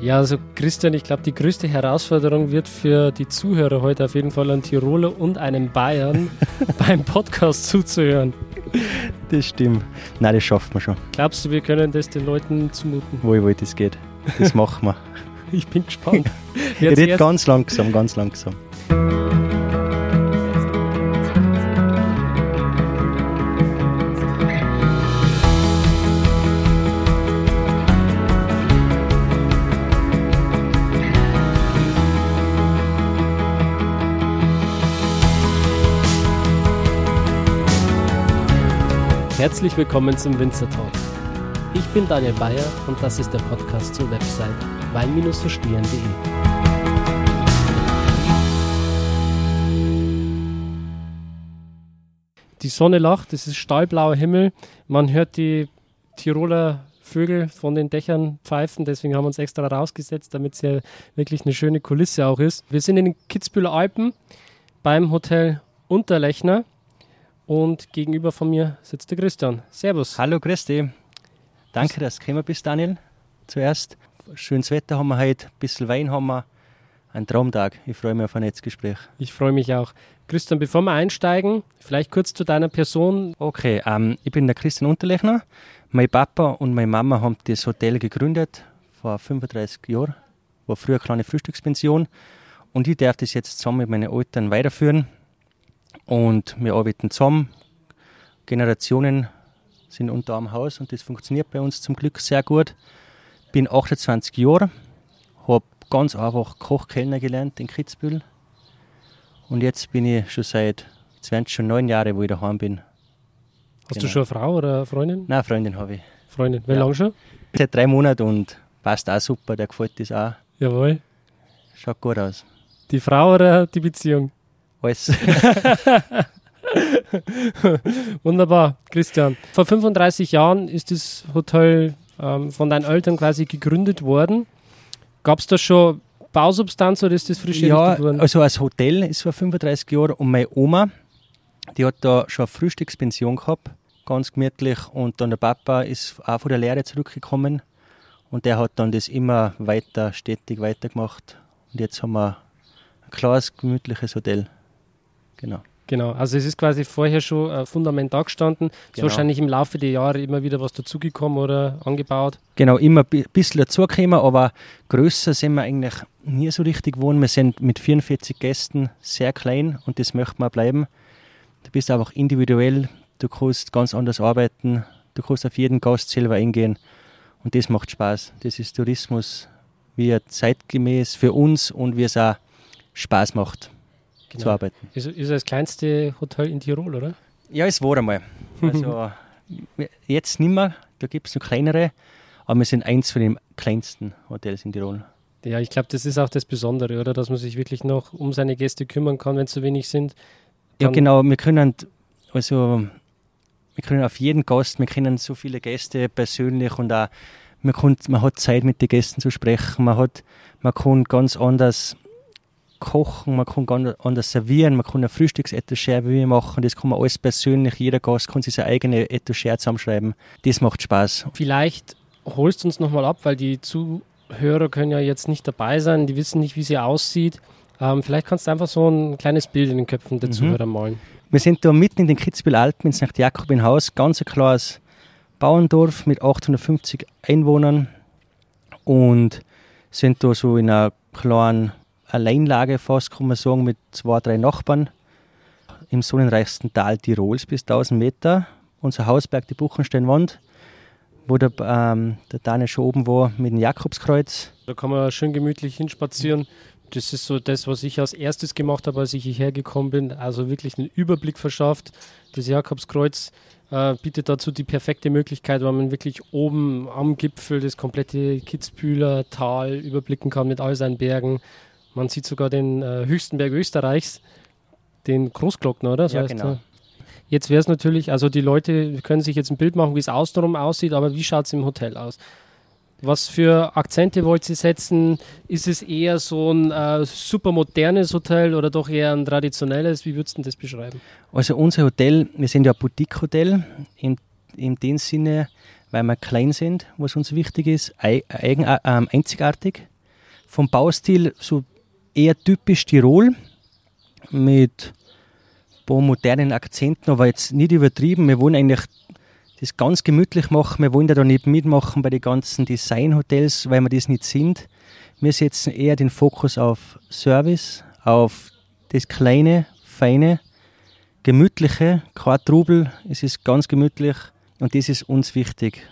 Ja, also Christian, ich glaube, die größte Herausforderung wird für die Zuhörer heute auf jeden Fall ein Tiroler und einem Bayern beim Podcast zuzuhören. Das stimmt. Nein, das schaffen wir schon. Glaubst du, wir können das den Leuten zumuten? Wo ich wollte, das geht. Das machen wir. ich bin gespannt. Ich rede ganz langsam, ganz langsam. Herzlich willkommen zum Winzer Talk. Ich bin Daniel Bayer und das ist der Podcast zur Website wein-verstehen.de. Die Sonne lacht, es ist stahlblauer Himmel, man hört die Tiroler Vögel von den Dächern pfeifen, deswegen haben wir uns extra rausgesetzt, damit es ja wirklich eine schöne Kulisse auch ist. Wir sind in den Kitzbüheler Alpen beim Hotel Unterlechner und gegenüber von mir sitzt der Christian. Servus. Hallo Christi. Danke, dass du gekommen bist, Daniel. Zuerst. Schönes Wetter haben wir heute, ein bisschen Wein haben wir. Ein Traumtag. Ich freue mich auf ein Netzgespräch. Ich freue mich auch. Christian, bevor wir einsteigen, vielleicht kurz zu deiner Person. Okay, ähm, ich bin der Christian Unterlechner. Mein Papa und meine Mama haben das Hotel gegründet vor 35 Jahren. War früher eine kleine Frühstückspension. Und ich darf das jetzt zusammen mit meinen Eltern weiterführen. Und wir arbeiten zusammen. Generationen sind unter einem Haus und das funktioniert bei uns zum Glück sehr gut. Bin 28 Jahre, habe ganz einfach Kochkellner gelernt in Kitzbühel. Und jetzt bin ich schon seit, jetzt werden schon neun Jahre, wo ich daheim bin. Hast genau. du schon eine Frau oder eine Freundin? Nein, eine Freundin habe ich. Freundin, wie ja. lange schon? Seit drei Monaten und passt auch super, der gefällt das auch. Jawohl. Schaut gut aus. Die Frau oder die Beziehung? Alles. Wunderbar, Christian. Vor 35 Jahren ist das Hotel ähm, von deinen Eltern quasi gegründet worden. Gab es da schon Bausubstanz oder ist das frisch ja, worden? Also als Hotel ist vor 35 Jahren und meine Oma, die hat da schon eine Frühstückspension gehabt, ganz gemütlich. Und dann der Papa ist auch von der Lehre zurückgekommen und der hat dann das immer weiter, stetig weitergemacht. Und jetzt haben wir ein klares, gemütliches Hotel. Genau. Genau, also es ist quasi vorher schon ein Fundament da gestanden. Ist genau. wahrscheinlich im Laufe der Jahre immer wieder was dazugekommen oder angebaut. Genau, immer ein bisschen dazugekommen, aber größer sind wir eigentlich nie so richtig geworden. Wir sind mit 44 Gästen sehr klein und das möchte man bleiben. Du bist einfach individuell, du kannst ganz anders arbeiten, du kannst auf jeden Gast selber eingehen und das macht Spaß. Das ist Tourismus, wie er zeitgemäß für uns und wie es auch Spaß macht genau. zu arbeiten. Ist, ist das kleinste Hotel in Tirol, oder? Ja, es war einmal. Also jetzt nicht mehr, da gibt es noch kleinere, aber wir sind eins von den kleinsten Hotels in Tirol. Ja, ich glaube, das ist auch das Besondere, oder? Dass man sich wirklich noch um seine Gäste kümmern kann, wenn es zu wenig sind. Ja, genau. Wir können also wir können auf jeden Gast, wir kennen so viele Gäste persönlich und auch man, kann, man hat Zeit mit den Gästen zu sprechen, man hat, man kann ganz anders kochen, man kann ganz anders servieren, man kann ein Frühstücksetagere machen, das kann man alles persönlich, jeder Gast kann sich seine eigene Etagere zusammenschreiben. Das macht Spaß. Vielleicht holst du uns nochmal ab, weil die Zuhörer können ja jetzt nicht dabei sein, die wissen nicht, wie sie aussieht. Ähm, vielleicht kannst du einfach so ein kleines Bild in den Köpfen der mhm. Zuhörer malen. Wir sind da mitten in den Kitzbühel Alpen, in St. Jakobinhaus, ganz ein klares Bauerndorf mit 850 Einwohnern und sind da so in einer kleinen Alleinlage fast, kann man sagen, mit zwei, drei Nachbarn im sonnenreichsten Tal Tirols bis 1000 Meter. Unser Hausberg, die Buchensteinwand, wo der, ähm, der Daniel schon oben war mit dem Jakobskreuz. Da kann man schön gemütlich hinspazieren. Das ist so das, was ich als erstes gemacht habe, als ich hierher gekommen bin. Also wirklich einen Überblick verschafft. Das Jakobskreuz äh, bietet dazu die perfekte Möglichkeit, weil man wirklich oben am Gipfel das komplette Kitzbühler Tal überblicken kann mit all seinen Bergen. Man sieht sogar den äh, höchsten Berg Österreichs, den Großglockner, oder? So ja, genau. Der. Jetzt wäre es natürlich, also die Leute können sich jetzt ein Bild machen, wie es außenrum aussieht, aber wie schaut es im Hotel aus? Was für Akzente wollt ihr setzen? Ist es eher so ein äh, super modernes Hotel oder doch eher ein traditionelles? Wie würdest du das beschreiben? Also unser Hotel, wir sind ja ein Boutique-Hotel in, in dem Sinne, weil wir klein sind, was uns wichtig ist, eigen, äh, einzigartig. Vom Baustil so eher typisch Tirol mit ein paar modernen Akzenten, aber jetzt nicht übertrieben. Wir wollen eigentlich das ganz gemütlich machen. Wir wollen ja da nicht mitmachen bei den ganzen Designhotels, weil wir das nicht sind. Wir setzen eher den Fokus auf Service, auf das kleine, feine, gemütliche, kein Trubel. Es ist ganz gemütlich und das ist uns wichtig.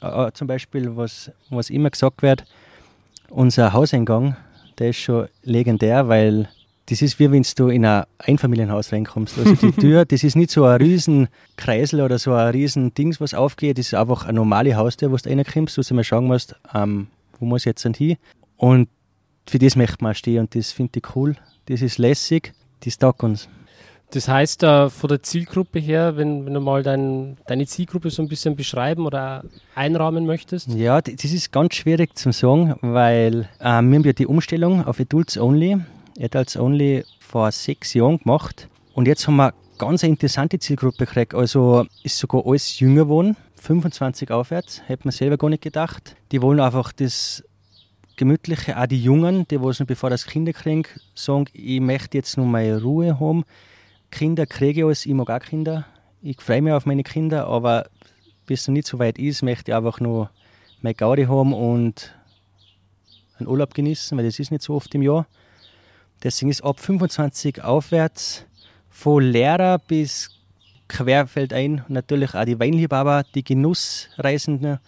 Äh, zum Beispiel, was, was immer gesagt wird, unser Hauseingang, der ist schon legendär, weil das ist wie wenn du in ein Einfamilienhaus reinkommst. Also die Tür, das ist nicht so ein riesen Kreisel oder so ein riesen Dings, was aufgeht. Das ist einfach eine normale Haustür, wo du reinkommst, wo du mal schauen musst, ähm, wo muss ich jetzt hin. Und für das möchte man stehen und das finde ich cool. Das ist lässig, das taugt uns. Das heißt, äh, von der Zielgruppe her, wenn, wenn du mal dein, deine Zielgruppe so ein bisschen beschreiben oder einrahmen möchtest? Ja, das ist ganz schwierig zu sagen, weil äh, wir haben ja die Umstellung auf Adults Only, Adults Only vor sechs Jahren gemacht und jetzt haben wir ganz eine interessante Zielgruppe gekriegt. Also ist sogar alles jünger geworden, 25 aufwärts, hätte man selber gar nicht gedacht. Die wollen einfach das Gemütliche, auch die Jungen, die was noch bevor das Kinder kriegen, sagen, ich möchte jetzt nur meine Ruhe haben Kinder kriege ich alles, ich mag auch Kinder. Ich freue mich auf meine Kinder, aber bis es nicht so weit ist, möchte ich einfach nur meine Gaudi haben und einen Urlaub genießen, weil das ist nicht so oft im Jahr. Deswegen ist ab 25 aufwärts von Lehrer bis querfeldein natürlich auch die Weinliebhaber, die Genussreisenden.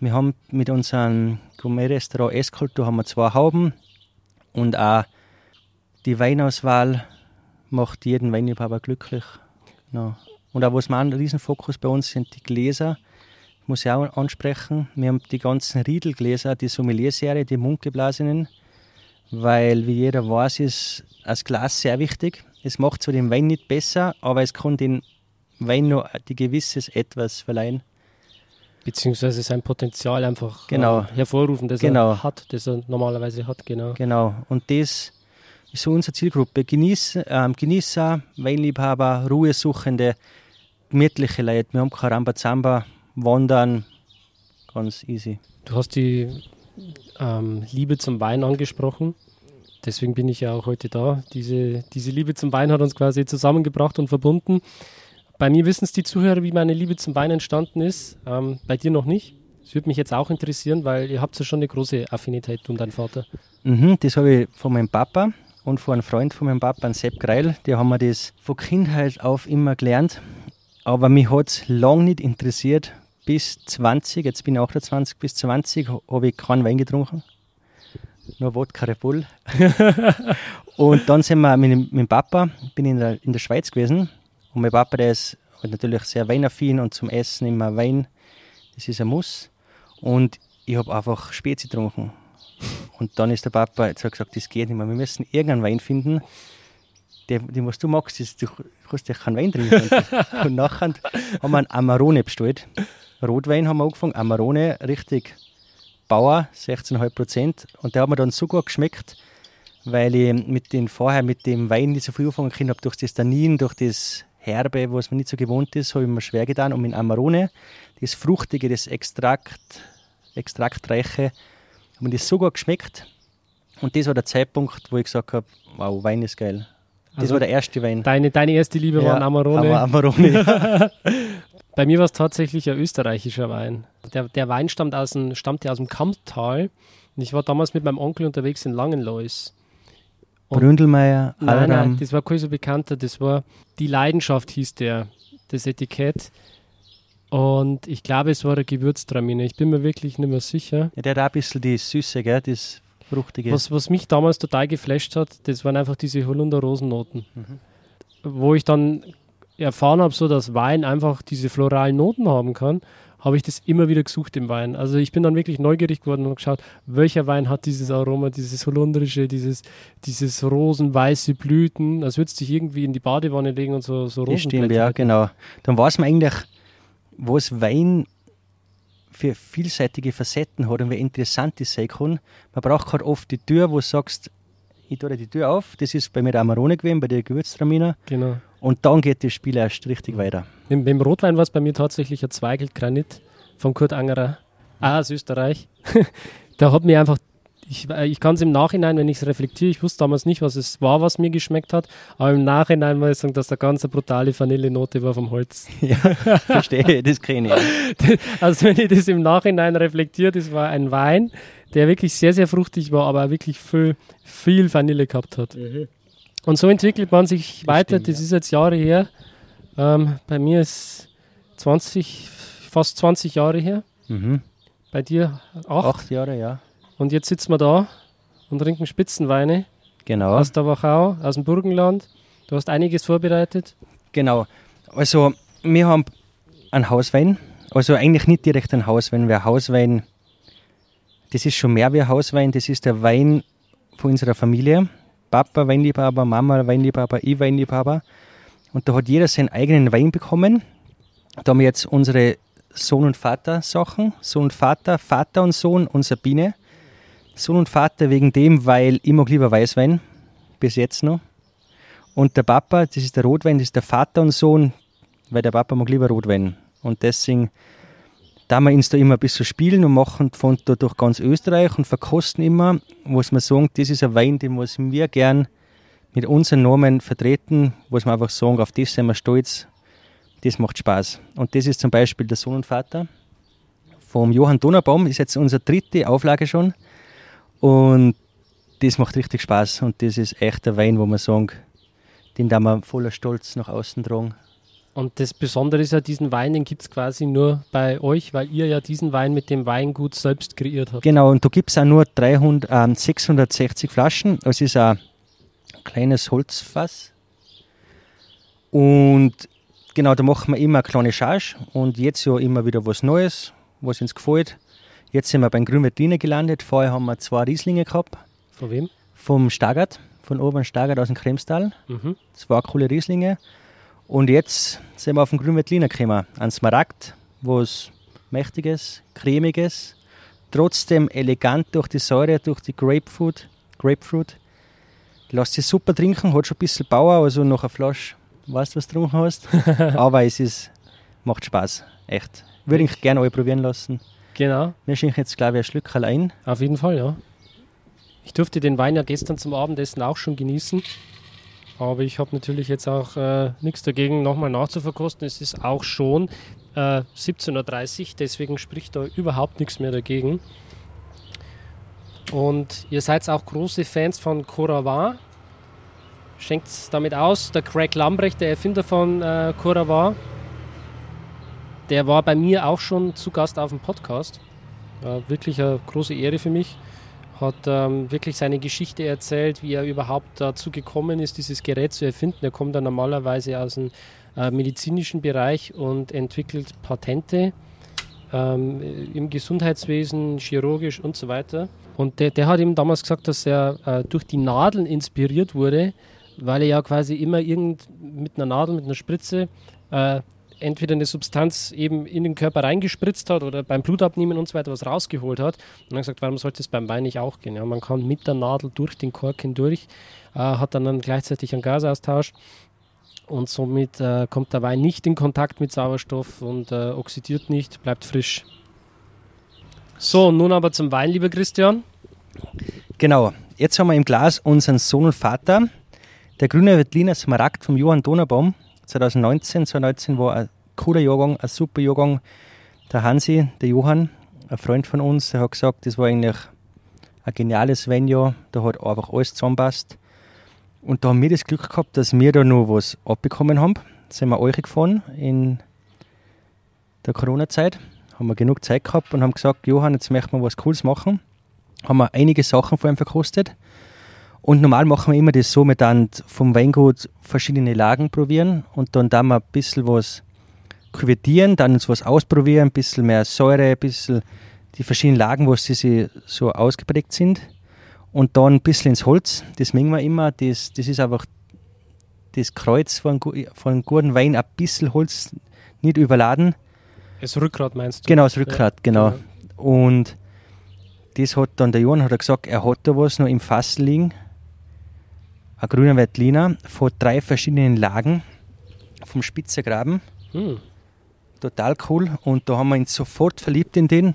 Wir haben mit unserem Gourmet-Restaurant Esskultur haben wir zwei Hauben und auch die Weinauswahl macht jeden Weinliebhaber glücklich. Genau. Und auch was wir ein Riesenfokus bei uns sind die Gläser. Muss ich auch ansprechen. Wir haben die ganzen Riedelgläser, die Sommelier-Serie, die Mundgeblasenen, weil, wie jeder weiß, ist das Glas sehr wichtig. Es macht zwar den Wein nicht besser, aber es kann den Wein nur die gewisses Etwas verleihen. Beziehungsweise sein Potenzial einfach genau. äh, hervorrufen, das genau. er hat, das er normalerweise hat, genau. Genau. Und das ist so unsere Zielgruppe. Genieß, ähm, Genießer, Weinliebhaber, Ruhesuchende, gemütliche Leute. Wir haben kein Rambazamba, Wandern, ganz easy. Du hast die ähm, Liebe zum Wein angesprochen. Deswegen bin ich ja auch heute da. Diese, diese Liebe zum Wein hat uns quasi zusammengebracht und verbunden. Bei mir wissen es die Zuhörer, wie meine Liebe zum Wein entstanden ist. Ähm, bei dir noch nicht. Das würde mich jetzt auch interessieren, weil ihr habt ja schon eine große Affinität, du und dein Vater. Mhm, das habe ich von meinem Papa und von einem Freund von meinem Papa, Sepp Greil, die haben mir das von Kindheit auf immer gelernt. Aber mich hat es lange nicht interessiert. Bis 20, jetzt bin ich 28, bis 20 habe ich keinen Wein getrunken. Nur Wodka Red Bull. und dann sind wir mit, mit dem Papa, bin in der, in der Schweiz gewesen. Und mein Papa, der ist natürlich sehr weinaffin und zum Essen immer Wein. Das ist ein Muss. Und ich habe einfach Spezi getrunken. Und dann ist der Papa, jetzt hat gesagt, das geht nicht mehr, wir müssen irgendeinen Wein finden, den, den was du magst, ist, du kannst ja keinen Wein trinken. und nachher haben wir einen Amarone bestellt. Rotwein haben wir angefangen, Amarone, richtig Bauer, 16,5 Prozent. Und der hat mir dann so gut geschmeckt, weil ich mit den vorher mit dem Wein nicht so viel anfangen können habe, durch das Tannin, durch das Herbe, was man nicht so gewohnt ist, habe ich mir schwer getan. Und mit Amarone, das Fruchtige, das Extrakt, Extraktreiche, hat mir das so gut geschmeckt. Und das war der Zeitpunkt, wo ich gesagt habe, wow, Wein ist geil. Das also war der erste Wein. Deine, deine erste Liebe ja, war ein Amarone. Amarone. Bei mir war es tatsächlich ein österreichischer Wein. Der, der Wein stammt aus dem, stammte aus dem Kamptal. Und ich war damals mit meinem Onkel unterwegs in Langenlois. Bründelmeier, Nein, nein, das war kein so bekannter. Das war Die Leidenschaft, hieß der, das Etikett. Und ich glaube, es war eine Gewürztramine. Ich bin mir wirklich nicht mehr sicher. Ja, der hat auch ein bisschen die Süße, gell? das Fruchtige. Was, was mich damals total geflasht hat, das waren einfach diese Holunder-Rosennoten. Mhm. Wo ich dann erfahren habe, so dass Wein einfach diese floralen Noten haben kann, habe ich das immer wieder gesucht im Wein. Also ich bin dann wirklich neugierig geworden und geschaut, welcher Wein hat dieses Aroma, dieses holundrische, dieses, dieses rosenweiße Blüten, als würdest du dich irgendwie in die Badewanne legen und so, so Rosenblätter. Stimmt, ja, genau. Dann weiß man eigentlich, was Wein für vielseitige Facetten hat und wie interessant das sein kann. Man braucht halt oft die Tür, wo du sagst, ich tue die Tür auf. Das ist bei mir der Amarone gewesen, bei der Gewürztraminer. Genau. Und dann geht das Spiel erst richtig weiter. Mit, mit dem Rotwein war es bei mir tatsächlich ein Zweigelt Granit. von Kurt Angerer, aus Österreich. da hat mir einfach, ich, äh, ich kann es im Nachhinein, wenn ich es reflektiere, ich wusste damals nicht, was es war, was mir geschmeckt hat, aber im Nachhinein muss ich sagen, dass da ganz eine brutale Vanillenote war vom Holz. Ja, verstehe, das kenne ich. Also wenn ich das im Nachhinein reflektiere, das war ein Wein, der wirklich sehr, sehr fruchtig war, aber wirklich viel, viel Vanille gehabt hat. Mhm. Und so entwickelt man sich das weiter. Stimmt, das ja. ist jetzt Jahre her. Ähm, bei mir ist 20, fast 20 Jahre her. Mhm. Bei dir acht. Acht Jahre, ja. Und jetzt sitzen wir da und trinken Spitzenweine. Genau. Aus der Wachau, aus dem Burgenland. Du hast einiges vorbereitet. Genau. Also, wir haben einen Hauswein. Also, eigentlich nicht direkt ein Hauswein, weil Hauswein, das ist schon mehr wie ein Hauswein. Das ist der Wein von unserer Familie. Papa Weinliebhaber, Mama Weinliebhaber, ich Weinliebhaber. Und da hat jeder seinen eigenen Wein bekommen. Da haben wir jetzt unsere Sohn- und Vater-Sachen. Sohn und Vater, Vater und Sohn und Sabine. Sohn und Vater wegen dem, weil mag lieber Weißwein, bis jetzt noch. Und der Papa, das ist der Rotwein, das ist der Vater und Sohn, weil der Papa mag lieber Rotwein. Und deswegen da wir uns da immer ein bisschen spielen und machen von da durch ganz Österreich und verkosten immer, was wir sagen, das ist ein Wein, den was wir gern mit unseren Namen vertreten, was wir einfach sagen, auf das sind wir stolz, das macht Spaß. Und das ist zum Beispiel der Sohn und Vater vom Johann Donnerbaum, ist jetzt unsere dritte Auflage schon und das macht richtig Spaß und das ist echt ein Wein, wo wir sagen, den da wir voller Stolz nach außen tragen. Und das Besondere ist ja, diesen Wein, den gibt es quasi nur bei euch, weil ihr ja diesen Wein mit dem Weingut selbst kreiert habt. Genau, und da gibt es auch nur 300, äh, 660 Flaschen. Es ist ein kleines Holzfass. Und genau, da machen wir immer eine kleine Charge und jetzt ja immer wieder was Neues, was uns gefällt. Jetzt sind wir beim Grünwettliner gelandet. Vorher haben wir zwei Rieslinge gehabt. Von wem? Vom Stagert, von oben Stagert aus dem Kremstal. Mhm. Zwei coole Rieslinge. Und jetzt sind wir auf den Grünwettliner gekommen. Ein Smaragd, was mächtiges, cremiges, trotzdem elegant durch die Säure, durch die Grapefruit. Grapefruit. Lass sich super trinken, hat schon ein bisschen Bauer, also nach einer Flasche weißt du, was du getrunken hast. Aber es ist, macht Spaß, echt. Würde ich gerne alle probieren lassen. Genau. Wir schenken jetzt, glaube ich, ein Stück allein. Auf jeden Fall, ja. Ich durfte den Wein ja gestern zum Abendessen auch schon genießen. Aber ich habe natürlich jetzt auch äh, nichts dagegen, nochmal nachzuverkosten. Es ist auch schon äh, 17.30 Uhr, deswegen spricht da überhaupt nichts mehr dagegen. Und ihr seid auch große Fans von Coravin. Schenkt es damit aus. Der Craig Lambrecht, der Erfinder von äh, Coravin, der war bei mir auch schon zu Gast auf dem Podcast. Äh, wirklich eine große Ehre für mich hat ähm, wirklich seine Geschichte erzählt, wie er überhaupt dazu gekommen ist, dieses Gerät zu erfinden. Er kommt dann normalerweise aus dem äh, medizinischen Bereich und entwickelt Patente ähm, im Gesundheitswesen, chirurgisch und so weiter. Und der, der hat ihm damals gesagt, dass er äh, durch die Nadeln inspiriert wurde, weil er ja quasi immer irgend mit einer Nadel, mit einer Spritze äh, entweder eine Substanz eben in den Körper reingespritzt hat oder beim Blutabnehmen und so weiter was rausgeholt hat. Und dann gesagt, warum sollte es beim Wein nicht auch gehen? Ja, man kann mit der Nadel durch den Kork hindurch, äh, hat dann, dann gleichzeitig einen Gasaustausch und somit äh, kommt der Wein nicht in Kontakt mit Sauerstoff und äh, oxidiert nicht, bleibt frisch. So, nun aber zum Wein, lieber Christian. Genau, jetzt haben wir im Glas unseren Sohn und Vater, der grüne Veltliner Smaragd vom Johann Donnerbaum. 2019. 2019 war ein cooler Jahrgang, ein super Jahrgang. Der Hansi, der Johann, ein Freund von uns, der hat gesagt, das war eigentlich ein geniales Venue, da hat einfach alles zusammenpasst. Und da haben wir das Glück gehabt, dass wir da noch was abbekommen haben. Da sind wir euch gefahren in der Corona-Zeit, haben wir genug Zeit gehabt und haben gesagt, Johann, jetzt möchten wir was Cooles machen. Haben wir einige Sachen vor allem verkostet. Und normal machen wir immer das so, wir dann vom Weingut verschiedene Lagen probieren und dann da wir ein bisschen was küvettieren, dann uns was ausprobieren, ein bisschen mehr Säure, ein bisschen die verschiedenen Lagen, wo sie so ausgeprägt sind. Und dann ein bisschen ins Holz, das mengen wir immer, das, das ist einfach das Kreuz von, von einem guten Wein, ein bisschen Holz, nicht überladen. Das Rückgrat meinst du? Genau, das Rückgrat, ja, genau. genau. Und das hat dann der Johann hat gesagt, er hat da was noch im Fass liegen ein grüner Veltliner von drei verschiedenen Lagen vom Spitzergraben. Hm. total cool. Und da haben wir uns sofort verliebt in den. Und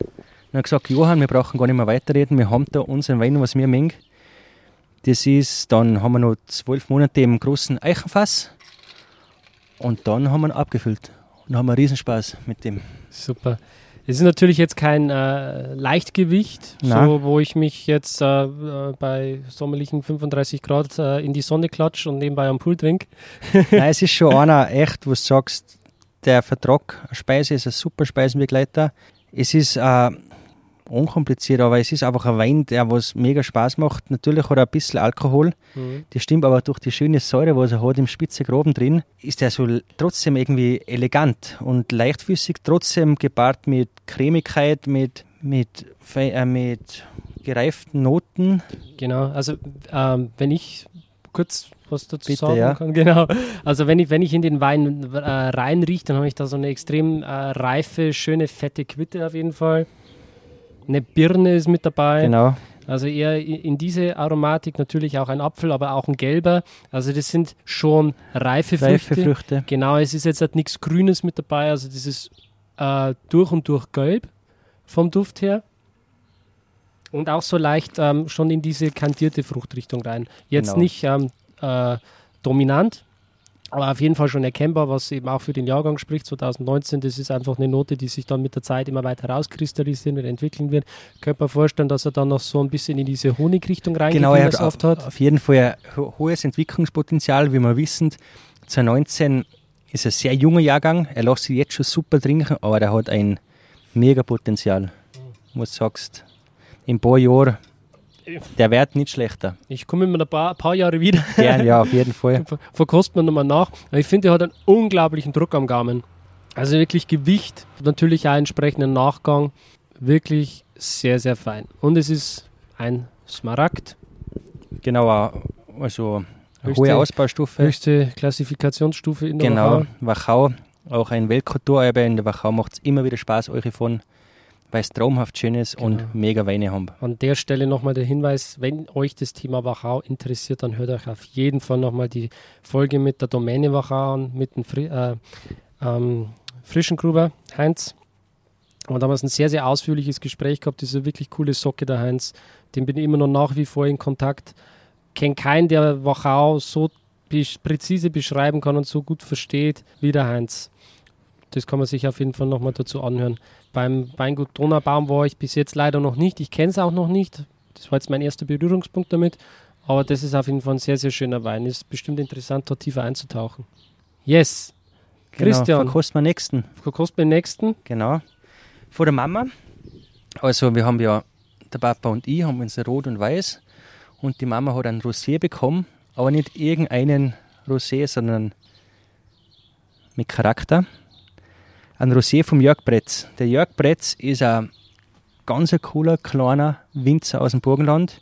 haben gesagt, Johann, wir brauchen gar nicht mehr weiterreden, wir haben da unseren Wein, was wir mengen. Das ist, dann haben wir noch zwölf Monate im großen Eichenfass und dann haben wir ihn abgefüllt und haben einen Riesenspaß mit dem. Super. Es ist natürlich jetzt kein äh, Leichtgewicht, so, wo ich mich jetzt äh, äh bei sommerlichen 35 Grad äh, in die Sonne klatsche und nebenbei am Pool trinke. Nein, es ist schon einer echt, wo du sagst, der Vertrag Speise ist ein super Speisenbegleiter. Es ist äh, unkompliziert, aber es ist einfach ein Wein, der was mega Spaß macht. Natürlich hat er ein bisschen Alkohol, mhm. das stimmt, aber durch die schöne Säure, was er hat im spitze Groben drin, ist er so trotzdem irgendwie elegant und leichtfüßig, trotzdem gepaart mit Cremigkeit, mit, mit, äh, mit gereiften Noten. Genau, also ähm, wenn ich kurz was dazu Bitte, sagen ja. kann. Genau. Also wenn ich, wenn ich in den Wein äh, reinrieche, dann habe ich da so eine extrem äh, reife, schöne, fette Quitte auf jeden Fall. Eine Birne ist mit dabei. Genau. Also eher in diese Aromatik natürlich auch ein Apfel, aber auch ein gelber. Also das sind schon reife, reife Früchte. Früchte. Genau, es ist jetzt halt nichts Grünes mit dabei. Also das ist äh, durch und durch gelb vom Duft her. Und auch so leicht ähm, schon in diese kantierte Fruchtrichtung rein. Jetzt genau. nicht ähm, äh, dominant, aber auf jeden Fall schon erkennbar, was eben auch für den Jahrgang spricht, 2019. Das ist einfach eine Note, die sich dann mit der Zeit immer weiter rauskristallisieren und entwickeln wird. Könnte man vorstellen, dass er dann noch so ein bisschen in diese Honigrichtung reingeht, genau, er hat, oft hat. Auf jeden Fall ein hohes Entwicklungspotenzial, wie wir wissen. 2019 ist ein sehr junger Jahrgang. Er lässt sich jetzt schon super trinken, aber er hat ein mega Potenzial. Was du sagst, in ein paar Jahren der wird nicht schlechter. Ich komme in ein paar, paar Jahre wieder. Gern, ja, auf jeden Fall. Verkosten wir nochmal nach. Ich finde, er hat einen unglaublichen Druck am Gaumen. Also wirklich Gewicht, natürlich auch entsprechenden Nachgang. Wirklich sehr, sehr fein. Und es ist ein Smaragd. Genau, also höchste, hohe Ausbaustufe. Höchste Klassifikationsstufe in der Genau, Wachau. Wachau auch ein Weltkulturerbe. In der Wachau macht es immer wieder Spaß, euch von weil es traumhaft schön ist genau. und mega Weine haben. An der Stelle nochmal der Hinweis, wenn euch das Thema Wachau interessiert, dann hört euch auf jeden Fall nochmal die Folge mit der Domäne Wachau an, mit dem Fri äh, ähm, Frischengruber Heinz. Und damals ein sehr, sehr ausführliches Gespräch gehabt, diese wirklich coole Socke der Heinz. Den bin ich immer noch nach wie vor in Kontakt. Kenne keinen, der Wachau so präzise beschreiben kann und so gut versteht wie der Heinz. Das kann man sich auf jeden Fall nochmal dazu anhören. Beim Weingut Donaubaum war ich bis jetzt leider noch nicht. Ich kenne es auch noch nicht. Das war jetzt mein erster Berührungspunkt damit. Aber das ist auf jeden Fall ein sehr, sehr schöner Wein. Ist bestimmt interessant, dort tiefer einzutauchen. Yes. Genau, Christian. Verkosten wir nächsten. Verkosten wir nächsten. Genau. Vor der Mama. Also wir haben ja, der Papa und ich haben uns Rot und Weiß. Und die Mama hat ein Rosé bekommen. Aber nicht irgendeinen Rosé, sondern mit Charakter ein Rosé vom Jörg Bretz. Der Jörg Bretz ist ein ganz cooler, kleiner Winzer aus dem Burgenland.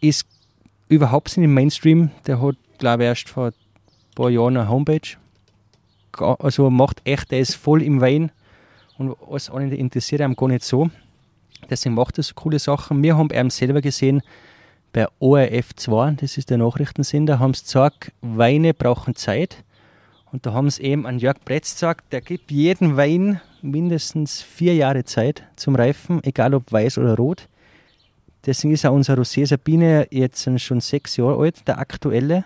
Ist überhaupt nicht im Mainstream. Der hat, glaube ich, erst vor ein paar Jahren eine Homepage. Also macht echt, der ist voll im Wein. Und alles andere interessiert einem gar nicht so. Deswegen macht er so coole Sachen. Wir haben ihn selber gesehen bei ORF 2, das ist der Nachrichtensender, haben sie gesagt, Weine brauchen Zeit. Und da haben sie eben an Jörg Bretz gesagt, der gibt jeden Wein mindestens vier Jahre Zeit zum Reifen, egal ob weiß oder rot. Deswegen ist auch unser Rosé Sabine jetzt schon sechs Jahre alt, der aktuelle.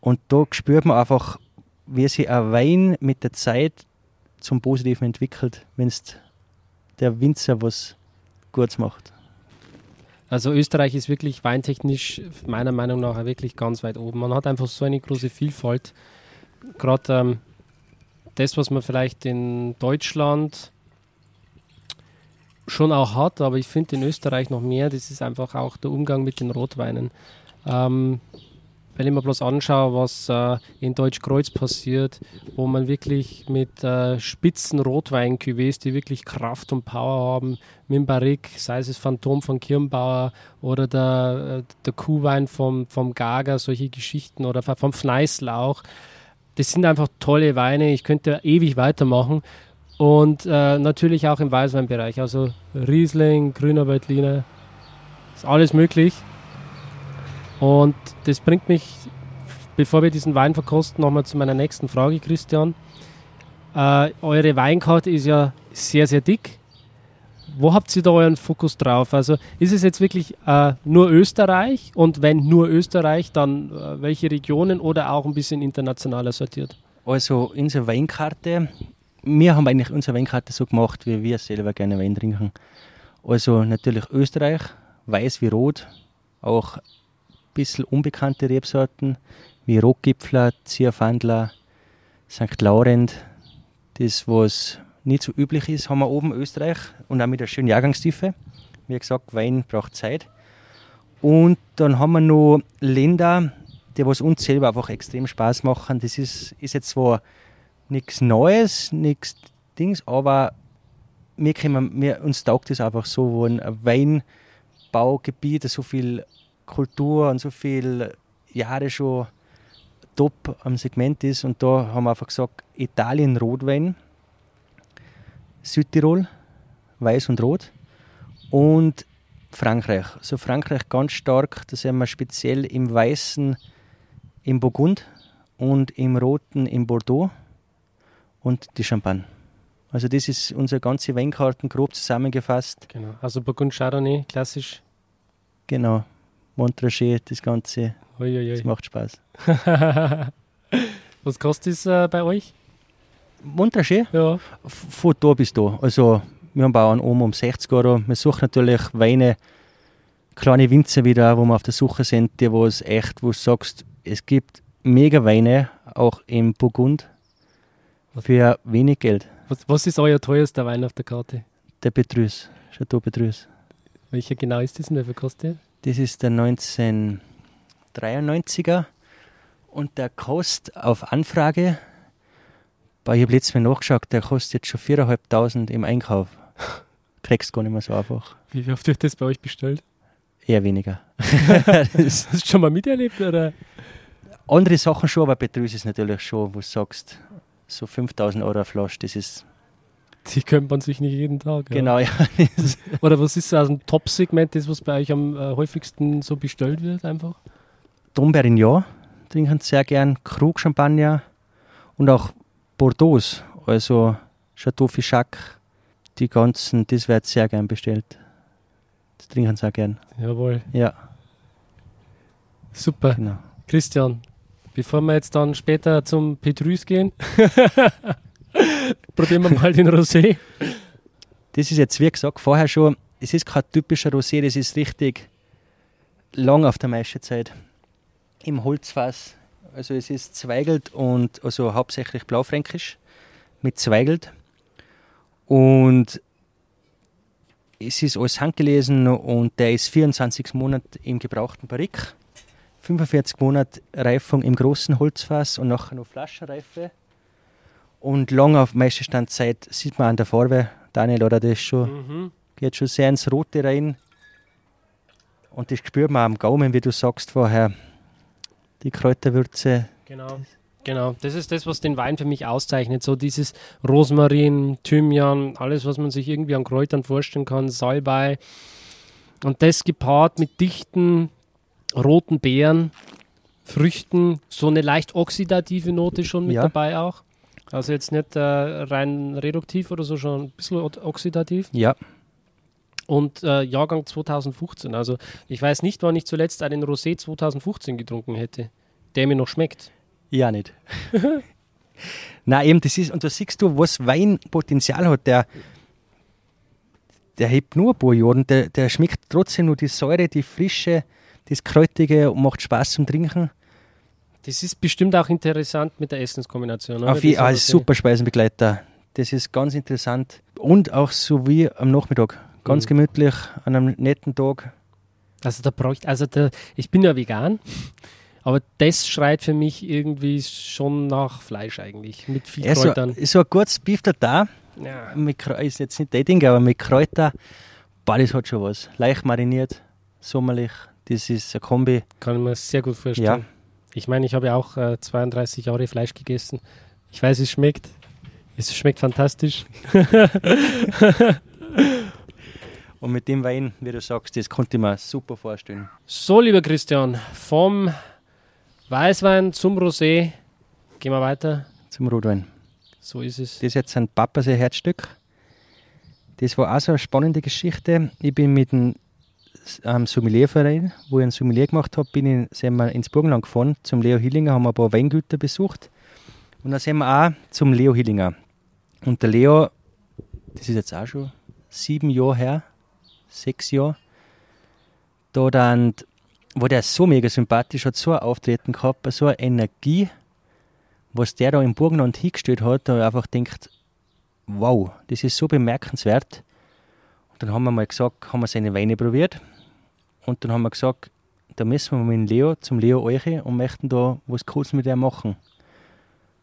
Und da spürt man einfach, wie sich ein Wein mit der Zeit zum Positiven entwickelt, wenn es der Winzer was Gutes macht. Also Österreich ist wirklich weintechnisch meiner Meinung nach wirklich ganz weit oben. Man hat einfach so eine große Vielfalt gerade ähm, das, was man vielleicht in Deutschland schon auch hat, aber ich finde in Österreich noch mehr, das ist einfach auch der Umgang mit den Rotweinen. Ähm, wenn ich mir bloß anschaue, was äh, in Deutschkreuz passiert, wo man wirklich mit äh, spitzen rotwein die wirklich Kraft und Power haben, mit dem Barrique, sei es das Phantom von Kirnbauer oder der, äh, der Kuhwein vom, vom Gager, solche Geschichten oder vom Fneißlauch, das sind einfach tolle Weine. Ich könnte ewig weitermachen. Und äh, natürlich auch im Weißweinbereich. Also Riesling, Grüner Veltliner, ist alles möglich. Und das bringt mich, bevor wir diesen Wein verkosten, nochmal zu meiner nächsten Frage, Christian. Äh, eure Weinkarte ist ja sehr, sehr dick. Wo habt ihr da euren Fokus drauf? Also ist es jetzt wirklich äh, nur Österreich und wenn nur Österreich, dann äh, welche Regionen oder auch ein bisschen internationaler sortiert? Also unsere Weinkarte, wir haben eigentlich unsere Weinkarte so gemacht, wie wir selber gerne Wein trinken. Also natürlich Österreich, weiß wie rot, auch ein bisschen unbekannte Rebsorten wie Rotgipfler, Zierfandler, St. Laurent. Das, was nicht so üblich ist, haben wir oben Österreich und auch mit einer schönen Jahrgangstiefe. Wie gesagt, Wein braucht Zeit. Und dann haben wir noch Länder, die was uns selber einfach extrem Spaß machen. Das ist, ist jetzt zwar nichts Neues, nichts Dings, aber wir können, wir, uns taugt es einfach so, wo ein Weinbaugebiet so viel Kultur und so viele Jahre schon top am Segment ist. Und da haben wir einfach gesagt, Italien Rotwein, Südtirol, Weiß und Rot und Frankreich. So Frankreich ganz stark, da sind wir speziell im Weißen im Burgund und im Roten im Bordeaux und die Champagne. Also das ist unsere ganze Weinkarten grob zusammengefasst. Genau. Also Burgund Chardonnay, klassisch. Genau. Montrachet, das Ganze. Uiuiui. Das macht Spaß. Was kostet es äh, bei euch? Montrachet? Ja. Von da bis da. Also wir haben Bauern oben um 60 Euro. Wir suchen natürlich Weine, kleine Winzer wieder, wo wir auf der Suche sind, die was echt, wo du sagst, es gibt mega Weine, auch im Burgund, für wenig Geld. Was, was ist euer teuerster Wein auf der Karte? Der Petrus, Chateau Petrus. Welcher genau ist das und wie viel kostet Das ist der 1993er und der kostet auf Anfrage, boah, ich habe letztes Mal nachgeschaut, der kostet jetzt schon 4.500 im Einkauf. Kriegst gar nicht mehr so einfach. Wie oft wird das bei euch bestellt? Eher weniger. Hast du schon mal miterlebt? Oder? Andere Sachen schon, aber Petrus ist natürlich schon, wo du sagst, so 5000 Euro eine Flasche, das ist Die könnte man sich nicht jeden Tag. Ja. genau, ja. das- Oder was ist aus dem Top-Segment, das, was bei euch am äh, häufigsten so bestellt wird, einfach? Dom Perignon trinken sie sehr gern, Krug Champagner und auch Bordeaux, also Chateau Fichac, die ganzen, das wird sehr gern bestellt. Das trinken sie auch gern. Jawohl. Ja, Super. genau. Christian, bevor wir jetzt dann später zum Petrus gehen, probieren wir mal den Rosé. Das ist jetzt, wie gesagt, vorher schon, es ist kein typischer Rosé, das ist richtig lang auf der Maischezeit. Im Holzfass. Also es ist Zweigelt und also hauptsächlich Blaufränkisch mit Zweigelt. Und es ist alles handgelesen und der ist 24 Monate im gebrauchten Barrik, 45 Monate Reifung im großen Holzfass und nachher noch Flaschenreife. Und lang auf Meisterstandzeit sieht man an der Farbe, Daniel, oder das schon Mhm. geht schon sehr ins Rote rein. Und das spürt man am Gaumen, wie du sagst vorher. Die Kräuterwürze. Genau. Genau, das ist das, was den Wein für mich auszeichnet. So dieses Rosmarin, Thymian, alles, was man sich irgendwie an Kräutern vorstellen kann, Salbei. Und das gepaart mit dichten roten Beeren, Früchten, so eine leicht oxidative Note schon mit Ja. dabei auch. Also jetzt nicht äh, rein reduktiv oder so, schon ein bisschen oxidativ. Ja, Und äh, Jahrgang 2015. Also ich weiß nicht, wann ich zuletzt einen Rosé 2015 getrunken hätte, der mir noch schmeckt. ja nicht. Na eben, das ist, und da siehst du, was Weinpotenzial hat. Der, der hebt nur ein paar Jahre und der, der schmeckt trotzdem nur die Säure, die Frische, das Kräutige und macht Spaß zum Trinken. Das ist bestimmt auch interessant mit der Essenskombination. Oder? Auf je, Das ah, ist super Speisenbegleiter. Das ist ganz interessant. Und auch so wie am Nachmittag. Ganz Mhm. gemütlich, an einem netten Tag. Also da bräuchte, also da, ich bin ja vegan, aber das schreit für mich irgendwie schon nach Fleisch eigentlich, mit viel Ja, so, Kräutern. so ein gutes Beef da, Ja. mit, ist jetzt nicht Dating, aber mit Kräuter, boah, das hat schon was. Leicht mariniert, sommerlich, das ist eine Kombi. Kann ich mir sehr gut vorstellen. Ja. Ich meine, ich habe ja auch äh, 32 Jahre Fleisch gegessen. Ich weiß, es schmeckt. Es schmeckt fantastisch. Und mit dem Wein, wie du sagst, das konnte ich mir super vorstellen. So, lieber Christian, vom Weißwein zum Rosé gehen wir weiter. Zum Rotwein. So ist es. Das ist jetzt ein sein Herzstück. Das war auch so eine spannende Geschichte. Ich bin mit dem ähm, Sommelierverein, wo ich ein Sommelier gemacht habe, bin ich, sind wir ins Burgenland gefahren zum Leo Hillinger, haben ein paar Weingüter besucht. Und dann sind wir auch zum Leo Hillinger. Und der Leo, das ist jetzt auch schon sieben Jahre her, sechs Jahre, da dann war der so mega sympathisch, hat so ein Auftreten gehabt, so eine Energie, was der da im Burgenland hingestellt hat, da ich einfach denkt, wow, das ist so bemerkenswert. Und dann haben wir mal gesagt, haben wir seine Weine probiert. Und dann haben wir gesagt, da müssen wir mit dem Leo zum Leo Euche und möchten da was Cooles mit ihm machen.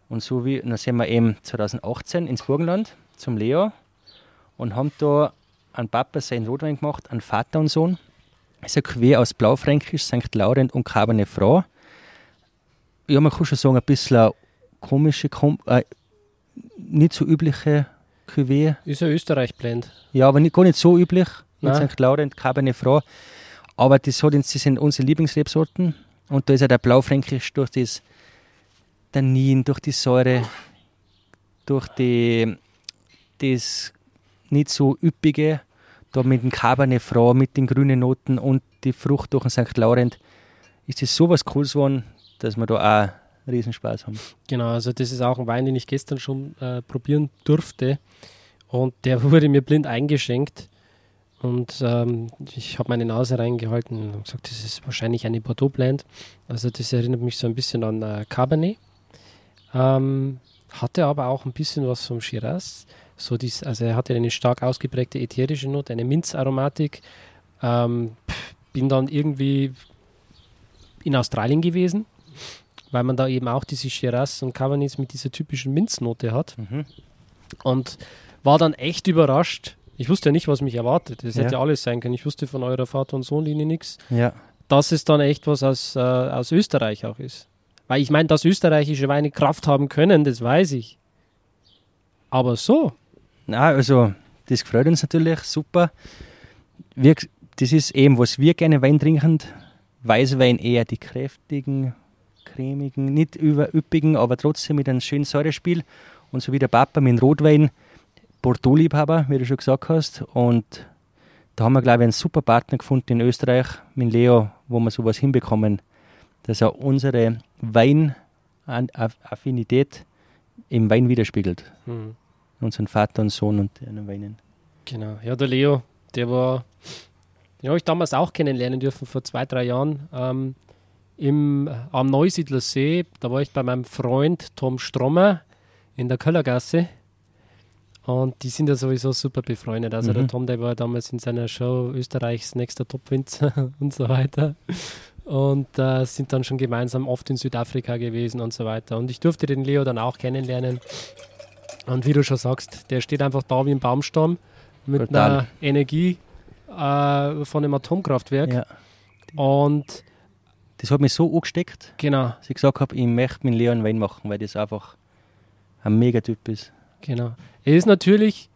Und so wie, dann sind wir eben 2018 ins Burgenland zum Leo und haben da einen Papa seinen Rotwein gemacht, einen Vater und Sohn. Das ist ein Quer aus Blaufränkisch, St. Laurent und Cabernet Franc. Ja, man kann schon sagen, ein bisschen komische, äh, nicht so übliche Cuvée. Ist ein Österreich-Blend. Ja, aber nicht, gar nicht so üblich mit Nein. St. Laurent, Cabernet Franc. Aber das, hat, das sind unsere Lieblingsrebsorten. Und da ist ja der Blaufränkisch durch das Tannin, durch die Säure, durch die, das nicht so üppige, da mit dem Cabernet Franc, mit den grünen Noten und die Frucht durch den St. Laurent, ist das sowas Cooles geworden, dass wir da auch Riesenspaß haben. Genau, also das ist auch ein Wein, den ich gestern schon äh, probieren durfte. Und der wurde mir blind eingeschenkt. Und ähm, ich habe meine Nase reingehalten und gesagt, das ist wahrscheinlich eine Bordeaux Blend. Also das erinnert mich so ein bisschen an äh, Cabernet. Ähm, hatte aber auch ein bisschen was vom Shiraz. So dies, also er hatte eine stark ausgeprägte ätherische Note, eine Minzaromatik. Ähm, bin dann irgendwie in Australien gewesen, weil man da eben auch diese Shiraz und Cabernets mit dieser typischen Minznote hat. Mhm. Und war dann echt überrascht. Ich wusste ja nicht, was mich erwartet. Das Ja. hätte alles sein können. Ich wusste von eurer Vater- und Sohnlinie nichts. Ja, Dass es dann echt was aus, äh, aus Österreich auch ist. Weil ich meine, dass österreichische Weine Kraft haben können, das weiß ich. Aber so, Na, also das freut uns natürlich, super. Wir, das ist eben, was wir gerne Wein trinken. Weißwein eher die kräftigen, cremigen, nicht überüppigen, aber trotzdem mit einem schönen Säurespiel. Und so wie der Papa mit Rotwein, Bordeaux-Liebhaber, wie du schon gesagt hast. Und da haben wir, glaube ich, einen super Partner gefunden in Österreich mit Leo, wo wir sowas hinbekommen, dass er unsere Weinaffinität im Wein widerspiegelt hm, unseren Vater und Sohn und deren Weinen. genau. Ja, der Leo, der war, den habe ich damals auch kennenlernen dürfen, vor zwei, drei Jahren. Ähm, im, am Neusiedler See, da war ich bei meinem Freund Tom Strommer in der Köllergasse. Und die sind ja sowieso super befreundet. Also der Mhm. Tom, der war damals in seiner Show Österreichs nächster Topwinzer und so weiter. Und äh, sind dann schon gemeinsam oft in Südafrika gewesen und so weiter. Und ich durfte den Leo dann auch kennenlernen. Und wie du schon sagst, der steht einfach da wie ein Baumstamm mit Total. einer Energie äh, von einem Atomkraftwerk. Ja. Und Das hat mich so angesteckt, genau, dass ich gesagt habe, ich möchte mit Leon Wein machen, weil das einfach ein Megatyp ist. genau. Er ist natürlich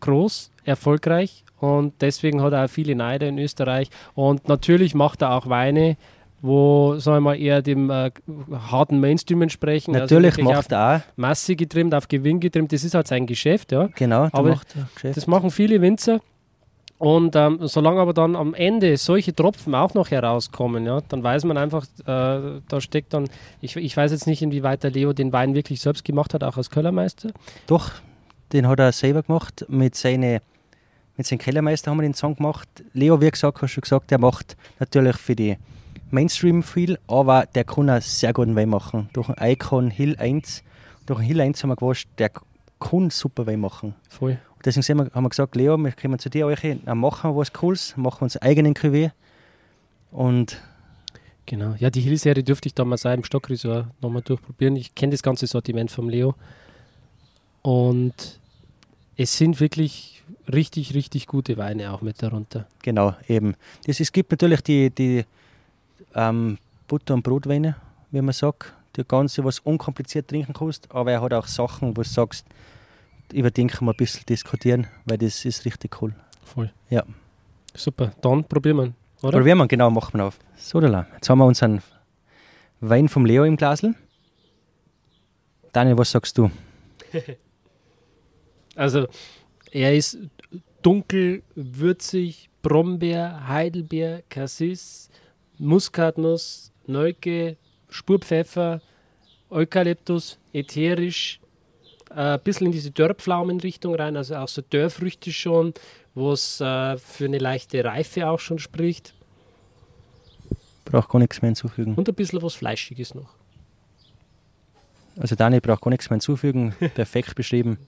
groß, erfolgreich und deswegen hat er auch viele Neider in Österreich. Und natürlich macht er auch Weine, wo, sagen wir mal, eher dem äh, harten Mainstream entsprechen. Natürlich wirklich macht er auch, Masse getrimmt, auf Gewinn getrimmt. Das ist halt sein Geschäft, ja. genau, Aber macht Geschäft. Das machen viele Winzer. Und ähm, solange aber dann am Ende solche Tropfen auch noch herauskommen, ja, dann weiß man einfach, äh, da steckt dann, ich, ich weiß jetzt nicht, inwieweit der Leo den Wein wirklich selbst gemacht hat, auch als Kellermeister. Doch, den hat er selber gemacht. Mit, seine, mit seinem Kellermeister haben wir den Song gemacht. Leo, wie gesagt, hast du schon gesagt, der macht natürlich für die Mainstream viel, aber der kann auch sehr guten Wein machen. Durch einen Icon Hill 1, durch einen Hill 1 haben wir gewusst, der kann super Wein machen. Voll. Und deswegen wir, haben wir gesagt, Leo, wir kommen zu dir, euch, dann machen wir was Cooles, machen wir unseren eigenen Cuvée. Und Genau. Ja, die Hill-Serie dürfte ich damals auch im Stockresort nochmal durchprobieren. Ich kenne das ganze Sortiment vom Leo. Und es sind wirklich richtig, richtig gute Weine auch mit darunter. genau, eben. Das, es gibt natürlich die, die ähm, Butter- und Brotweine, wie man sagt. Die ganze, was unkompliziert trinken kannst, aber er hat auch Sachen, wo du sagst, überdenken wir ein bisschen diskutieren, weil das ist richtig cool. Voll. Ja. Super. Dann probieren wir, oder? Probieren wir, genau, machen wir auf. So, da Jetzt haben wir unseren Wein vom Leo im Glasl. Daniel, was sagst du? Also er ist dunkel, würzig, Brombeer, Heidelbeer, Cassis, Muskatnuss, Nelke, Spurpfeffer, Eukalyptus, ätherisch, ein bisschen in diese Dörrpflaumenrichtung rein, also auch so Dörrfrüchte schon, wo es äh, für eine leichte Reife auch schon spricht. Braucht gar nichts mehr hinzufügen. Und ein bisschen was Fleischiges noch. Also Dani braucht gar nichts mehr hinzufügen. Perfekt beschrieben.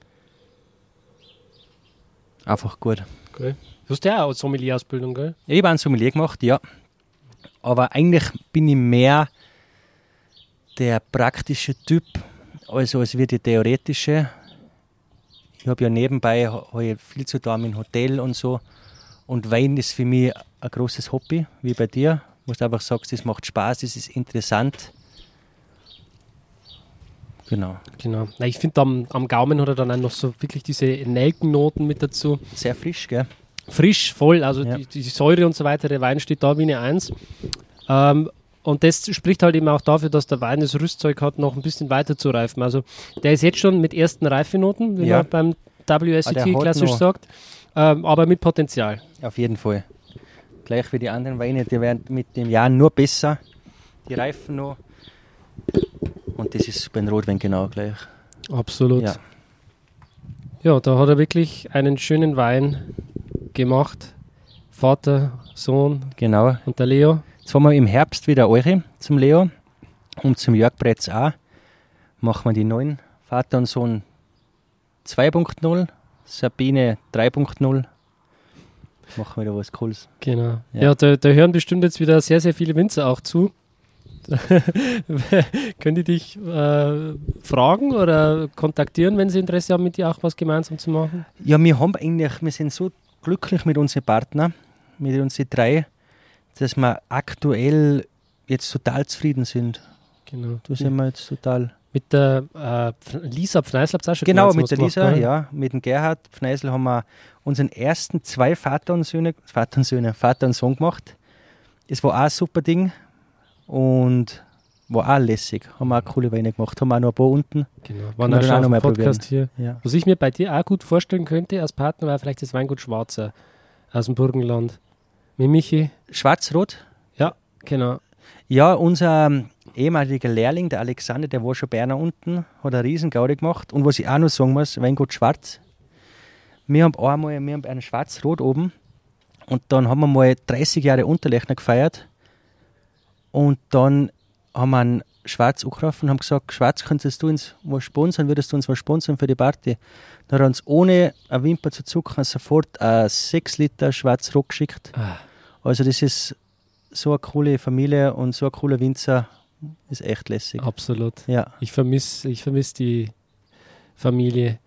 Einfach gut. Okay. Du hast ja auch eine Sommelier-Ausbildung, gell? Ich habe einen Sommelier gemacht, ja. Aber eigentlich bin ich mehr der praktische Typ, also als wie die theoretische. Ich habe ja nebenbei hab viel zu tun im Hotel und so. Und Wein ist für mich ein großes Hobby, wie bei dir, wo du einfach sagst, es macht Spaß, es ist interessant. Genau. Genau. Na, ich finde, am, am Gaumen hat er dann auch noch so wirklich diese Nelkennoten mit dazu. Sehr frisch, gell? Frisch, voll, also Ja. die, die Säure und so weiter. Der Wein steht da wie eine Eins. Ähm, und das spricht halt eben auch dafür, dass der Wein das Rüstzeug hat, noch ein bisschen weiter zu reifen. Also der ist jetzt schon mit ersten Reifenoten, wie Ja. man beim Ah, WSET hat klassisch noch- sagt, ähm, aber mit Potenzial. Auf jeden Fall. Gleich wie die anderen Weine, die werden mit dem Jahr nur besser. Die reifen noch. Und das ist beim Rotwein genau gleich. Absolut. Ja. Ja, da hat er wirklich einen schönen Wein gemacht. Vater, Sohn Genau. und der Leo. Jetzt haben wir im Herbst wieder eure zum Leo und zum Jörg Bretz auch. Machen wir die neuen Vater und Sohn 2.0, Sabine 3.0. Machen wir wieder was Cooles. Genau. Ja, Ja. da, da hören bestimmt jetzt wieder sehr, sehr viele Winzer auch zu. Können die dich äh, fragen oder kontaktieren, wenn sie Interesse haben, mit dir auch was gemeinsam zu machen? Ja, wir haben eigentlich, wir sind so glücklich mit unseren Partnern, mit unseren drei, dass wir aktuell jetzt total zufrieden sind. Genau. Da sind wir jetzt total. Mit der äh, Lisa Pfneisel habt ihr auch schon Genau, mit der gemacht, Lisa, gell? ja, mit dem Gerhard Pfneisel haben wir unseren ersten zwei Vater und Söhne, Vater und Söhne, Vater und Sohn gemacht. Es war auch ein super Ding und war auch lässig. Haben wir auch coole Weine gemacht. Haben wir auch noch ein paar unten. Genau. Waren wir auch dann auch auf noch dem mal Podcast hier. Ja. Was ich mir bei dir auch gut vorstellen könnte als Partner, wäre vielleicht das Weingut Schwarzer aus dem Burgenland. Mit Michi. Schwarz-Rot? Genau. Ja, unser ähm, ehemaliger Lehrling, der Alexander, der war schon Berner unten, hat eine riesen Gaudi gemacht. Und was ich auch noch sagen muss, Weingut Schwarz. Wir haben einmal wir haben einen Schwarz-Rot oben und dann haben wir mal 30 Jahre Unterlechner gefeiert. Und dann haben wir einen Schwarz angerufen und haben gesagt, Schwarz, könntest du uns was sponsern, würdest du uns was sponsern für die Party? Dann er uns ohne eine Wimper zu zucken sofort ein 6 Liter Schwarz-Rot geschickt. Ah, Also das ist so eine coole Familie und so ein cooler Winzer. Ist echt lässig. absolut. Ja. Ich vermisse ich vermiss die Familie.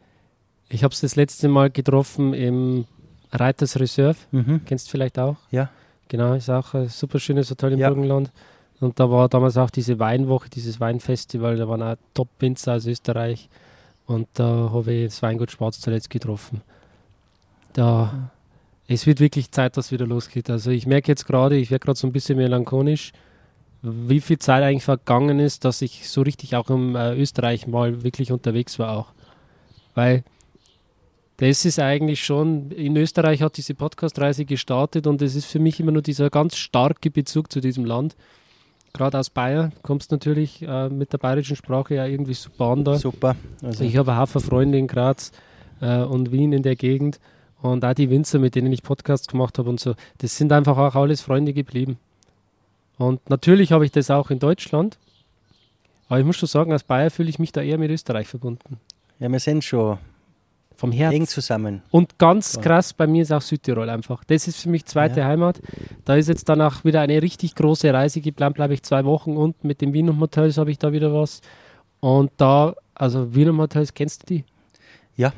Ich habe es das letzte Mal getroffen im Reiters Reserve. Mhm. Kennst du vielleicht auch? Ja. Genau, ist auch ein super schönes Hotel im Ja. Burgenland. Und da war damals auch diese Weinwoche, dieses Weinfestival, da waren auch Top-Winzer aus Österreich. Und da habe ich das Weingut Schwarz zuletzt getroffen. Da, es wird wirklich Zeit, dass wieder losgeht. Also ich merke jetzt gerade, ich werde gerade so ein bisschen melancholisch, wie viel Zeit eigentlich vergangen ist, dass ich so richtig auch in äh, Österreich mal wirklich unterwegs war auch. Weil das ist eigentlich schon, in Österreich hat diese Podcast-Reise gestartet und es ist für mich immer nur dieser ganz starke Bezug zu diesem Land. Gerade aus Bayern kommst natürlich äh, mit der bayerischen Sprache ja irgendwie super an da. Super. Also, Ich habe Haufen Freunde in Graz äh, und Wien in der Gegend und auch die Winzer, mit denen ich Podcasts gemacht habe und so, das sind einfach auch alles Freunde geblieben. Und natürlich habe ich das auch in Deutschland, aber ich muss schon sagen, als Bayer fühle ich mich da eher mit Österreich verbunden. ja, wir sind schon Vom Herzen. eng zusammen. Und ganz Ja. krass, bei mir ist auch Südtirol einfach. Das ist für mich zweite Ja. Heimat. Da ist jetzt danach wieder eine richtig große Reise geplant, bleibe ich zwei Wochen und mit den Wiener Hotels habe ich da wieder was. Und da, also Wiener Hotels, kennst du die? Ja.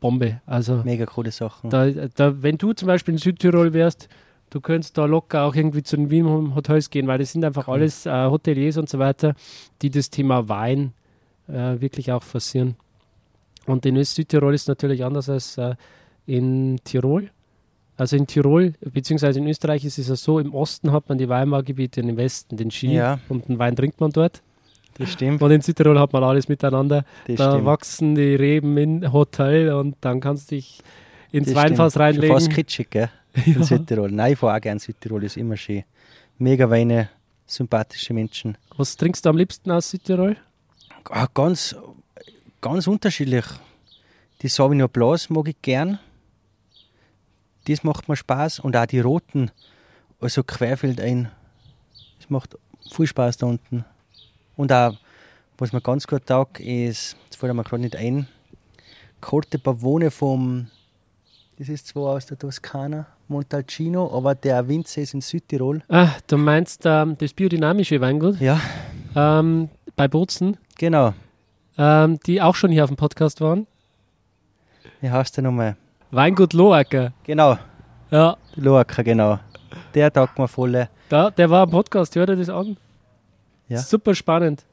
Bombe. Also Mega coole Sachen. da, da, wenn du zum Beispiel in Südtirol wärst, du könntest da locker auch irgendwie zu den Wiener Hotels gehen, weil das sind einfach Cool. alles äh, Hoteliers und so weiter, die das Thema Wein äh, wirklich auch forcieren. Und in Südtirol ist natürlich anders als äh, in Tirol. Also in Tirol, beziehungsweise in Österreich ist es ja so, im Osten hat man die Weinbaugebiete und im Westen den Ski Ja. und den Wein trinkt man dort. Das stimmt. Und in Südtirol hat man alles miteinander. Das da stimmt. wachsen die Reben im Hotel und dann kannst du dich ins Das Weinfass stimmt. Schon reinlegen. Fast kitschig, gell? In Südtirol. Nein, ich fahre auch gerne Südtirol, ist immer schön. Mega Weine, sympathische Menschen. Was trinkst du am liebsten aus Südtirol? Ah, ganz, ganz unterschiedlich. Die Sauvignon Blanc mag ich gern. Das macht mir Spaß. Und auch die roten, also querfeld ein. Das macht viel Spaß da unten. Und auch, was mir ganz gut taugt, ist, jetzt fällt mir gerade nicht ein, Corte Pavone vom, das ist zwar aus der Toskana, Montalcino, aber der Winzer ist in Südtirol. Ah, du meinst ähm, das biodynamische Weingut Ja, ähm, bei Bozen, genau. Ähm, die auch schon hier auf dem Podcast waren. Wie heißt der nochmal? Weingut Loacker. Genau, Ja, Loacker, genau. Der taugt mir voll. da, der war am Podcast, hört ihr das an? Ja. Super spannend.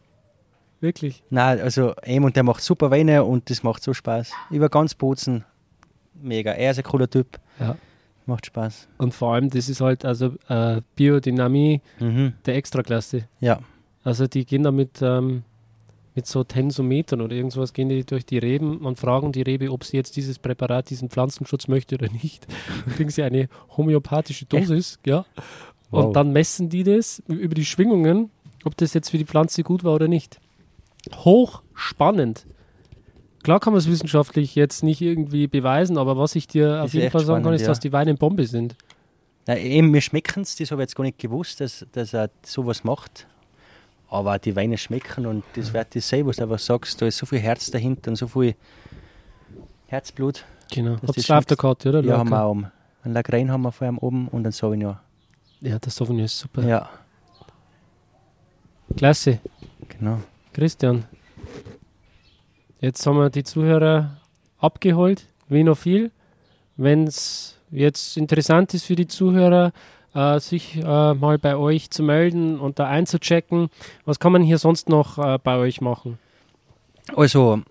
Wirklich. Nein, also eben und der macht super Weine und das macht so Spaß. Über ganz Bozen, mega. Er ist ein cooler Typ, Ja. macht Spaß. Und vor allem, das ist halt also äh, Biodynamie Mhm. der Extraklasse. Ja, Also die gehen da mit, ähm, mit so Tensometern oder irgendwas, gehen die durch die Reben und fragen die Rebe, ob sie jetzt dieses Präparat, diesen Pflanzenschutz möchte oder nicht. Dann kriegen sie eine homöopathische Dosis, ja. Wow. Und dann messen die das über die Schwingungen, ob das jetzt für die Pflanze gut war oder nicht. Hochspannend. Klar kann man es wissenschaftlich jetzt nicht irgendwie beweisen, aber was ich dir auf Ist jeden echt Fall sagen kann, spannend, ist, ja. dass die Weine eine Bombe sind. Nein, eben, mir schmecken es, das habe ich jetzt gar nicht gewusst, dass, dass er sowas macht. Aber die Weine schmecken und das wird das sein, was du einfach sagst, da ist so viel Herz dahinter und so viel Herzblut. Genau. Habt ihr auf der Karte, oder? Ja, haben wir auch oben. Einen Lagrein haben wir vor allem oben und einen Sauvignon. Ja, das Sauvignon ist super. Ja, Klasse. genau. Christian, jetzt haben wir die Zuhörer abgeholt, wie noch viel. Wenn es jetzt interessant ist für die Zuhörer, äh, sich äh, mal bei euch zu melden und da einzuchecken, was kann man hier sonst noch äh, bei euch machen? Also,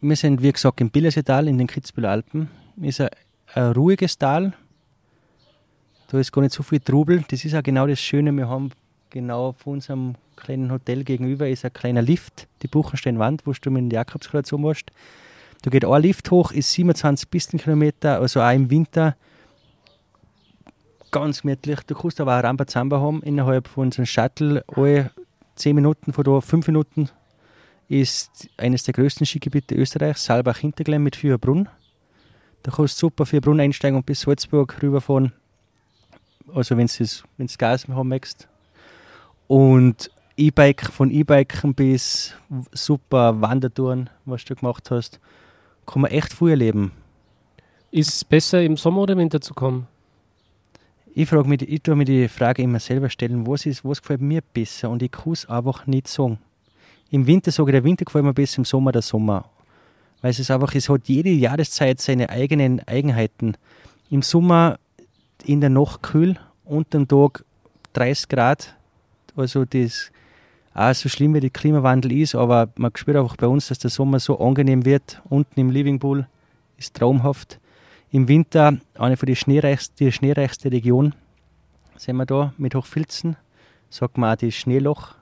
wir sind wie gesagt im Billerseetal in den Kitzbüheler Alpen. Ist ein, ein ruhiges Tal. Da ist gar nicht so viel Trubel. Das ist auch genau das Schöne. Wir haben genau von unserem kleinen Hotel gegenüber ist ein kleiner Lift, die Buchensteinwand, wo du mit dem Jakobskreuz musst. Da geht ein Lift hoch, ist 27 Pistenkilometer, also auch im Winter ganz gemütlich. Du kannst aber auch Rambazamba haben innerhalb von unserem Shuttle. Alle 10 Minuten von da, 5 Minuten ist eines der größten Skigebiete Österreichs, Saalbach-Hinterglemm mit Fürbrunn. Da kannst du super Fürbrunn einsteigen und bis Salzburg rüberfahren. Also wenn du Gas haben möchtest. Und E-Bike, von E-Biken bis super Wandertouren, was du gemacht hast, kann man echt viel erleben. Ist es besser im Sommer oder Winter zu kommen? Ich frage mich, ich tue mir die Frage immer selber stellen, was ist, was gefällt mir besser? Und ich kann es einfach nicht sagen. Im Winter sage ich, der Winter gefällt mir besser, im Sommer der Sommer. Weil es ist einfach, es hat jede Jahreszeit seine eigenen Eigenheiten. Im Sommer in der Nacht kühl, unterm Tag 30 Grad. Also das auch so schlimm wie der Klimawandel ist, aber man spürt einfach bei uns, dass der Sommer so angenehm wird. Unten im Living Pool ist traumhaft. Im Winter eine von die schneereichste, die schneereichste Region sind wir da mit Hochfilzen. Sagt man auch die Schneeloch.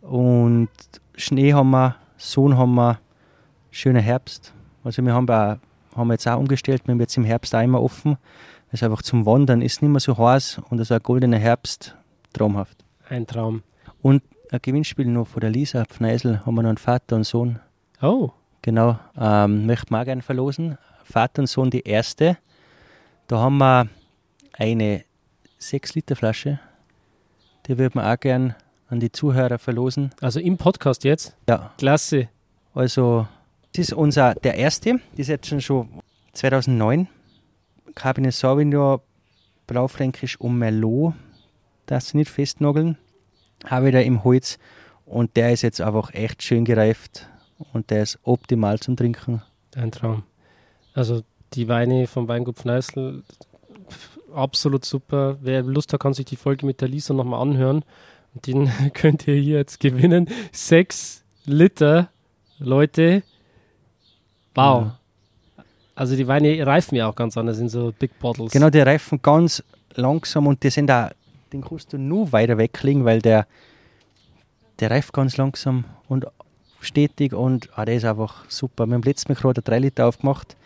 Und Schnee haben wir, Sonne haben wir, schöner Herbst. Also wir haben, auch, haben wir jetzt auch umgestellt, wir haben jetzt im Herbst auch immer offen. Also einfach zum Wandern ist nicht mehr so heiß und also ein goldener Herbst, traumhaft. Ein Traum. Und ein Gewinnspiel noch von der Lisa Pfneisel, haben wir noch einen Vater und Sohn. Oh, Genau, ähm, möchte man auch gerne verlosen. Vater und Sohn die erste. Da haben wir eine 6-Liter-Flasche. Die würde man auch gern an die Zuhörer verlosen. also im Podcast jetzt? Ja, Klasse. also das ist unser, der erste. Das ist jetzt schon, schon 2009. Cabernet Sauvignon, Blaufränkisch und Merlot. Das nicht festnageln. Habe ich da im Holz. Und der ist jetzt einfach echt schön gereift. Und der ist optimal zum Trinken. Ein Traum. Also die Weine vom Weingut Pfneißl, absolut super. Wer Lust hat, kann sich die Folge mit der Lisa nochmal anhören. Und den könnt ihr hier jetzt gewinnen. Sechs Liter, Leute. Wow. Ja. Also die Weine reifen ja auch ganz anders in so Big Bottles. Genau, die reifen ganz langsam und die sind da, den kannst du nur weiter weglegen, weil der, der reift ganz langsam und stetig und ah, der ist einfach super. Wir haben letztes Mal gerade 3 Liter aufgemacht.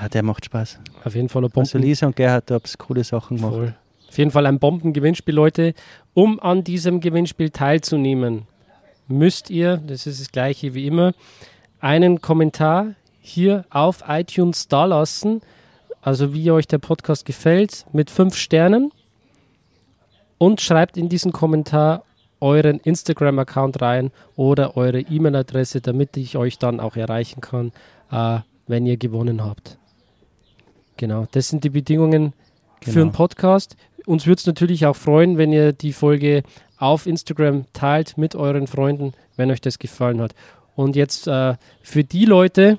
Ah, der macht Spaß. Auf jeden Fall ein Bomben. Also Lisa und Gerhard haben coole Sachen gemacht. Voll. Auf jeden Fall ein Bombengewinnspiel, Leute. Um an diesem Gewinnspiel teilzunehmen, müsst ihr, das ist das gleiche wie immer, einen Kommentar hier auf iTunes dalassen, also wie euch der Podcast gefällt, mit fünf Sternen und schreibt in diesen Kommentar euren Instagram-Account rein oder eure E-Mail-Adresse, damit ich euch dann auch erreichen kann, äh, wenn ihr gewonnen habt. Genau, das sind die Bedingungen genau. für einen Podcast. Uns würde es natürlich auch freuen, wenn ihr die Folge auf Instagram teilt mit euren Freunden, wenn euch das gefallen hat. Und jetzt äh, für die Leute,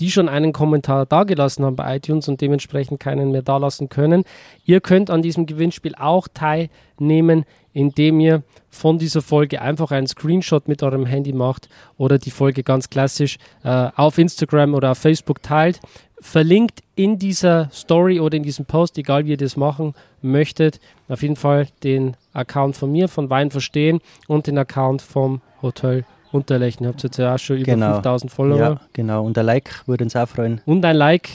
die schon einen Kommentar dagelassen haben bei iTunes und dementsprechend keinen mehr dalassen können. Ihr könnt an diesem Gewinnspiel auch teilnehmen, indem ihr von dieser Folge einfach einen Screenshot mit eurem Handy macht oder die Folge ganz klassisch äh, auf Instagram oder auf Facebook teilt. Verlinkt in dieser Story oder in diesem Post, egal wie ihr das machen möchtet, auf jeden Fall den Account von mir, von Wein verstehen und den Account vom Hotel Unterlechnen. Ihr habt jetzt ja auch schon über genau. 5000 Follower. Ja, genau. Und ein Like würde uns auch freuen. Und ein Like.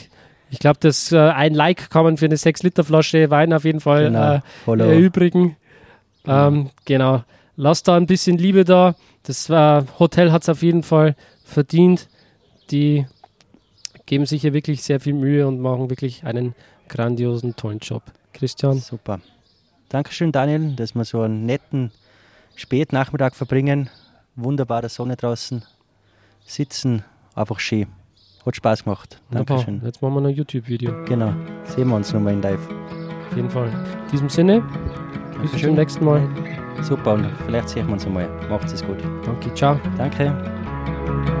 Ich glaube, äh, ein Like kann man für eine 6-Liter-Flasche Wein auf jeden Fall genau. äh, erübrigen. Genau. Ähm, genau. Lasst da ein bisschen Liebe da. Das äh, Hotel hat es auf jeden Fall verdient. Die geben sich hier wirklich sehr viel Mühe und machen wirklich einen grandiosen, tollen Job. Christian. Super. Dankeschön, Daniel, dass wir so einen netten Spätnachmittag verbringen wunderbare Sonne draußen, sitzen, einfach schön. Hat Spaß gemacht. Dankeschön. Wunderbar. Jetzt machen wir noch ein YouTube-Video. Genau. Sehen wir uns nochmal in live. Auf jeden Fall. In diesem Sinne, bis zum nächsten Mal. Super, und vielleicht sehen wir uns einmal. Macht es gut. Danke, ciao. Danke.